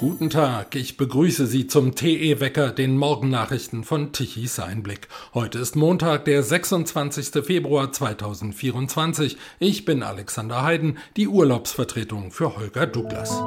Guten Tag, ich begrüße Sie zum TE-Wecker, den Morgennachrichten von Tichys Einblick. Heute ist Montag, der 26. Februar 2024. Ich bin Alexander Heiden, die Urlaubsvertretung für Holger Douglas.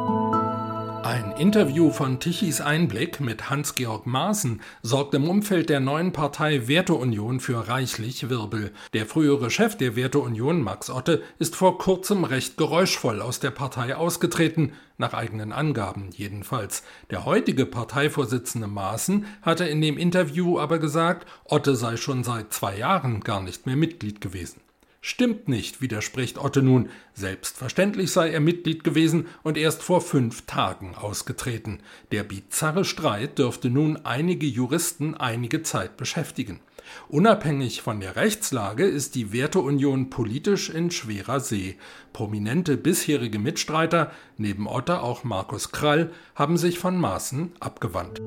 Ein Interview von Tichys Einblick mit Hans-Georg Maaßen sorgt im Umfeld der neuen Partei Werteunion für reichlich Wirbel. Der frühere Chef der Werteunion, Max Otte, ist vor kurzem recht geräuschvoll aus der Partei ausgetreten, nach eigenen Angaben jedenfalls. Der heutige Parteivorsitzende Maaßen hatte in dem Interview aber gesagt, Otte sei schon seit zwei Jahren gar nicht mehr Mitglied gewesen. Stimmt nicht, widerspricht Otte nun. Selbstverständlich sei er Mitglied gewesen und erst vor fünf Tagen ausgetreten. Der bizarre Streit dürfte nun einige Juristen einige Zeit beschäftigen. Unabhängig von der Rechtslage ist die Werteunion politisch in schwerer See. Prominente bisherige Mitstreiter, neben Otte auch Markus Krall, haben sich von Maßen abgewandt.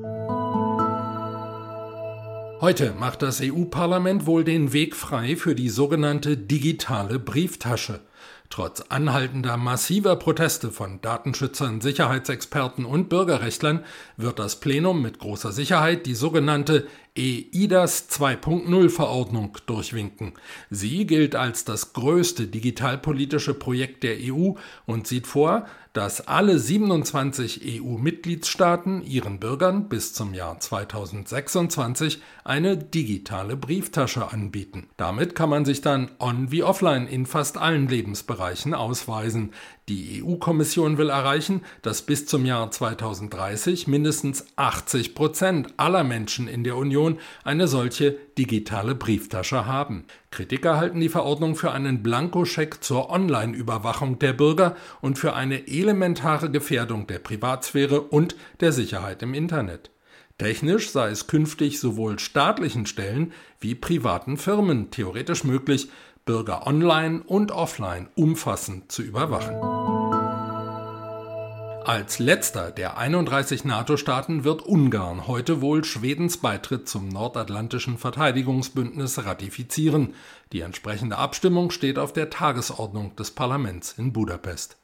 Heute macht das EU-Parlament wohl den Weg frei für die sogenannte digitale Brieftasche. Trotz anhaltender massiver Proteste von Datenschützern, Sicherheitsexperten und Bürgerrechtlern wird das Plenum mit großer Sicherheit die sogenannte EIDAS 2.0 Verordnung durchwinken. Sie gilt als das größte digitalpolitische Projekt der EU und sieht vor, dass alle 27 EU-Mitgliedstaaten ihren Bürgern bis zum Jahr 2026 eine digitale Brieftasche anbieten. Damit kann man sich dann on wie offline in fast allen Lebensbereichen ausweisen. Die EU-Kommission will erreichen, dass bis zum Jahr 2030 mindestens 80 Prozent aller Menschen in der Union eine solche digitale Brieftasche haben. Kritiker halten die Verordnung für einen Blankoscheck zur Online-Überwachung der Bürger und für eine elementare Gefährdung der Privatsphäre und der Sicherheit im Internet. Technisch sei es künftig sowohl staatlichen Stellen wie privaten Firmen theoretisch möglich, Bürger online und offline umfassend zu überwachen. Als letzter der 31 NATO-Staaten wird Ungarn heute wohl Schwedens Beitritt zum Nordatlantischen Verteidigungsbündnis ratifizieren. Die entsprechende Abstimmung steht auf der Tagesordnung des Parlaments in Budapest.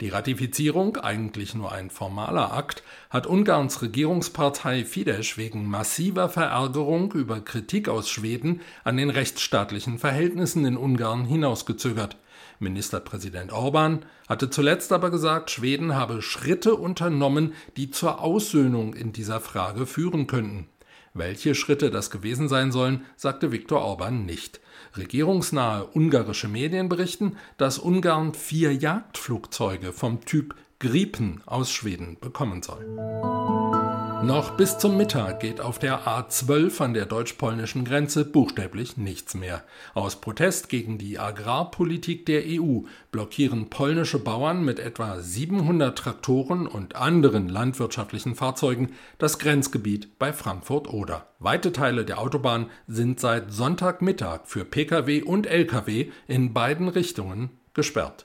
Die Ratifizierung, eigentlich nur ein formaler Akt, hat Ungarns Regierungspartei Fidesz wegen massiver Verärgerung über Kritik aus Schweden an den rechtsstaatlichen Verhältnissen in Ungarn hinausgezögert. Ministerpräsident Orban hatte zuletzt aber gesagt, Schweden habe Schritte unternommen, die zur Aussöhnung in dieser Frage führen könnten. Welche Schritte das gewesen sein sollen, sagte Viktor Orban nicht. Regierungsnahe ungarische Medien berichten, dass Ungarn vier Jagdflugzeuge vom Typ Gripen aus Schweden bekommen soll. Noch bis zum Mittag geht auf der A12 an der deutsch-polnischen Grenze buchstäblich nichts mehr. Aus Protest gegen die Agrarpolitik der EU blockieren polnische Bauern mit etwa 700 Traktoren und anderen landwirtschaftlichen Fahrzeugen das Grenzgebiet bei Frankfurt-Oder. Weite Teile der Autobahn sind seit Sonntagmittag für Pkw und Lkw in beiden Richtungen gesperrt.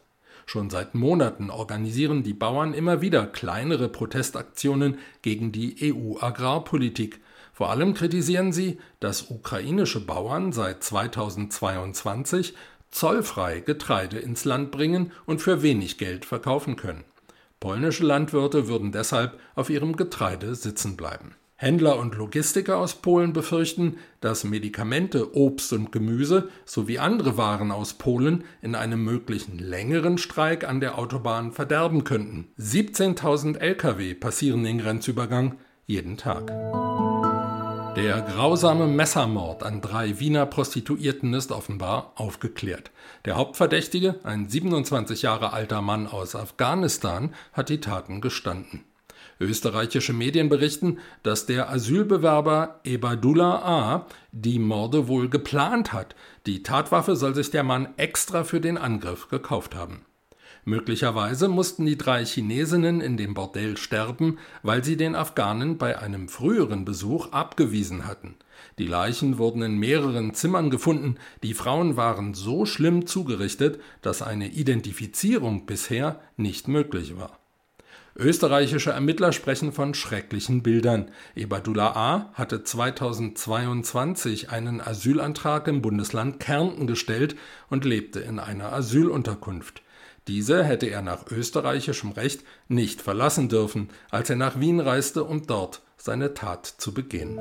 Schon seit Monaten organisieren die Bauern immer wieder kleinere Protestaktionen gegen die EU-Agrarpolitik. Vor allem kritisieren sie, dass ukrainische Bauern seit 2022 zollfrei Getreide ins Land bringen und für wenig Geld verkaufen können. Polnische Landwirte würden deshalb auf ihrem Getreide sitzen bleiben. Händler und Logistiker aus Polen befürchten, dass Medikamente, Obst und Gemüse sowie andere Waren aus Polen in einem möglichen längeren Streik an der Autobahn verderben könnten. 17.000 Lkw passieren den Grenzübergang jeden Tag. Der grausame Messermord an drei Wiener Prostituierten ist offenbar aufgeklärt. Der Hauptverdächtige, ein 27 Jahre alter Mann aus Afghanistan, hat die Taten gestanden. Österreichische Medien berichten, dass der Asylbewerber Ebadullah A. die Morde wohl geplant hat. Die Tatwaffe soll sich der Mann extra für den Angriff gekauft haben. Möglicherweise mussten die drei Chinesinnen in dem Bordell sterben, weil sie den Afghanen bei einem früheren Besuch abgewiesen hatten. Die Leichen wurden in mehreren Zimmern gefunden, die Frauen waren so schlimm zugerichtet, dass eine Identifizierung bisher nicht möglich war. Österreichische Ermittler sprechen von schrecklichen Bildern. Ebadullah A. hatte 2022 einen Asylantrag im Bundesland Kärnten gestellt und lebte in einer Asylunterkunft. Diese hätte er nach österreichischem Recht nicht verlassen dürfen, als er nach Wien reiste, um dort seine Tat zu begehen.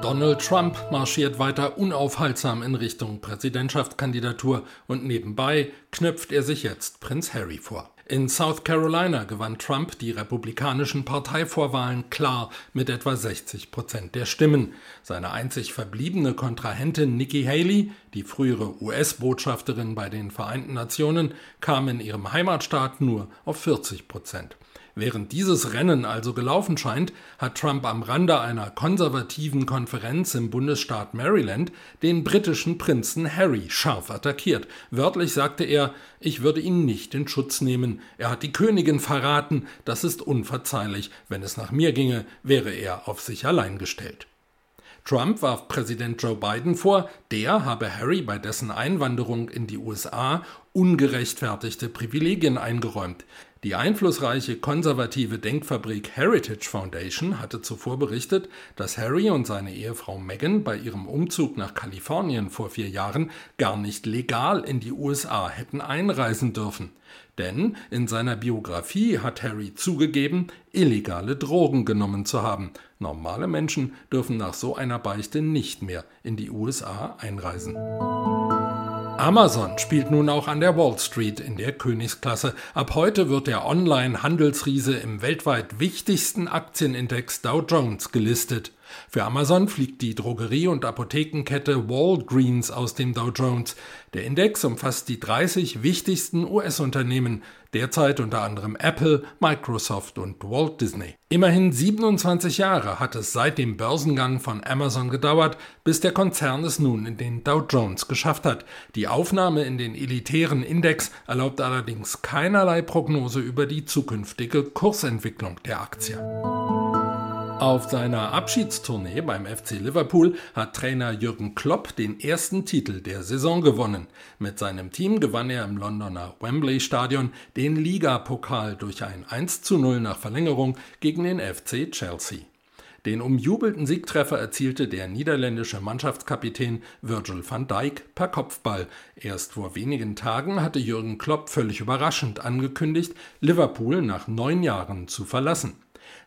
Donald Trump marschiert weiter unaufhaltsam in Richtung Präsidentschaftskandidatur und nebenbei knöpft er sich jetzt Prinz Harry vor. In South Carolina gewann Trump die republikanischen Parteivorwahlen klar mit etwa 60 Prozent der Stimmen. Seine einzig verbliebene Kontrahentin Nikki Haley, die frühere US-Botschafterin bei den Vereinten Nationen, kam in ihrem Heimatstaat nur auf 40 Prozent. Während dieses Rennen also gelaufen scheint, hat Trump am Rande einer konservativen Konferenz im Bundesstaat Maryland den britischen Prinzen Harry scharf attackiert. Wörtlich sagte er, ich würde ihn nicht in Schutz nehmen. Er hat die Königin verraten, das ist unverzeihlich. Wenn es nach mir ginge, wäre er auf sich allein gestellt. Trump warf Präsident Joe Biden vor, der habe Harry bei dessen Einwanderung in die USA ungerechtfertigte Privilegien eingeräumt. Die einflussreiche konservative Denkfabrik Heritage Foundation hatte zuvor berichtet, dass Harry und seine Ehefrau Meghan bei ihrem Umzug nach Kalifornien vor vier Jahren gar nicht legal in die USA hätten einreisen dürfen. Denn in seiner Biografie hat Harry zugegeben, illegale Drogen genommen zu haben. Normale Menschen dürfen nach so einer Beichte nicht mehr in die USA einreisen. Amazon spielt nun auch an der Wall Street in der Königsklasse. Ab heute wird der Online-Handelsriese im weltweit wichtigsten Aktienindex Dow Jones gelistet. Für Amazon fliegt die Drogerie- und Apothekenkette Walgreens aus dem Dow Jones. Der Index umfasst die 30 wichtigsten US-Unternehmen, derzeit unter anderem Apple, Microsoft und Walt Disney. Immerhin 27 Jahre hat es seit dem Börsengang von Amazon gedauert, bis der Konzern es nun in den Dow Jones geschafft hat. Die Aufnahme in den elitären Index erlaubt allerdings keinerlei Prognose über die zukünftige Kursentwicklung der Aktie. Auf seiner Abschiedstournee beim FC Liverpool hat Trainer Jürgen Klopp den ersten Titel der Saison gewonnen. Mit seinem Team gewann er im Londoner Wembley Stadion den Ligapokal durch ein 1 zu 0 nach Verlängerung gegen den FC Chelsea. Den umjubelten Siegtreffer erzielte der niederländische Mannschaftskapitän Virgil van Dijk per Kopfball. Erst vor wenigen Tagen hatte Jürgen Klopp völlig überraschend angekündigt, Liverpool nach neun Jahren zu verlassen.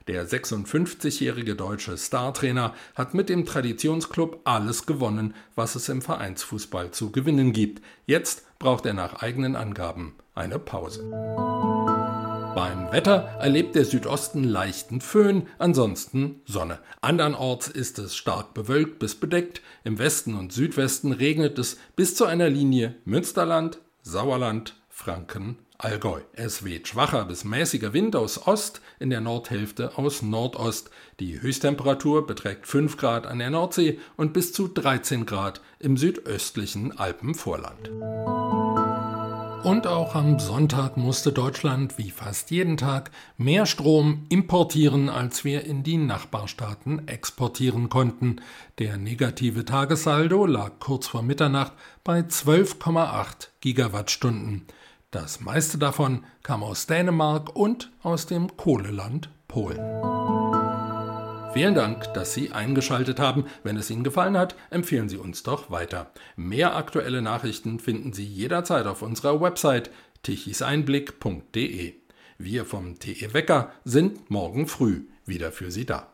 Der 56-jährige deutsche Startrainer hat mit dem Traditionsklub alles gewonnen, was es im Vereinsfußball zu gewinnen gibt. Jetzt braucht er nach eigenen Angaben eine Pause. Beim Wetter erlebt der Südosten leichten Föhn, ansonsten Sonne. Andernorts ist es stark bewölkt bis bedeckt, im Westen und Südwesten regnet es bis zu einer Linie Münsterland, Sauerland, Franken, Allgäu. Es weht schwacher bis mäßiger Wind aus Ost, in der Nordhälfte aus Nordost. Die Höchsttemperatur beträgt 5 Grad an der Nordsee und bis zu 13 Grad im südöstlichen Alpenvorland. Und auch am Sonntag musste Deutschland wie fast jeden Tag mehr Strom importieren, als wir in die Nachbarstaaten exportieren konnten. Der negative Tagessaldo lag kurz vor Mitternacht bei 12,8 Gigawattstunden. Das meiste davon kam aus Dänemark und aus dem Kohleland Polen. Vielen Dank, dass Sie eingeschaltet haben. Wenn es Ihnen gefallen hat, empfehlen Sie uns doch weiter. Mehr aktuelle Nachrichten finden Sie jederzeit auf unserer Website tichiseinblick.de. Wir vom TE Wecker sind morgen früh wieder für Sie da.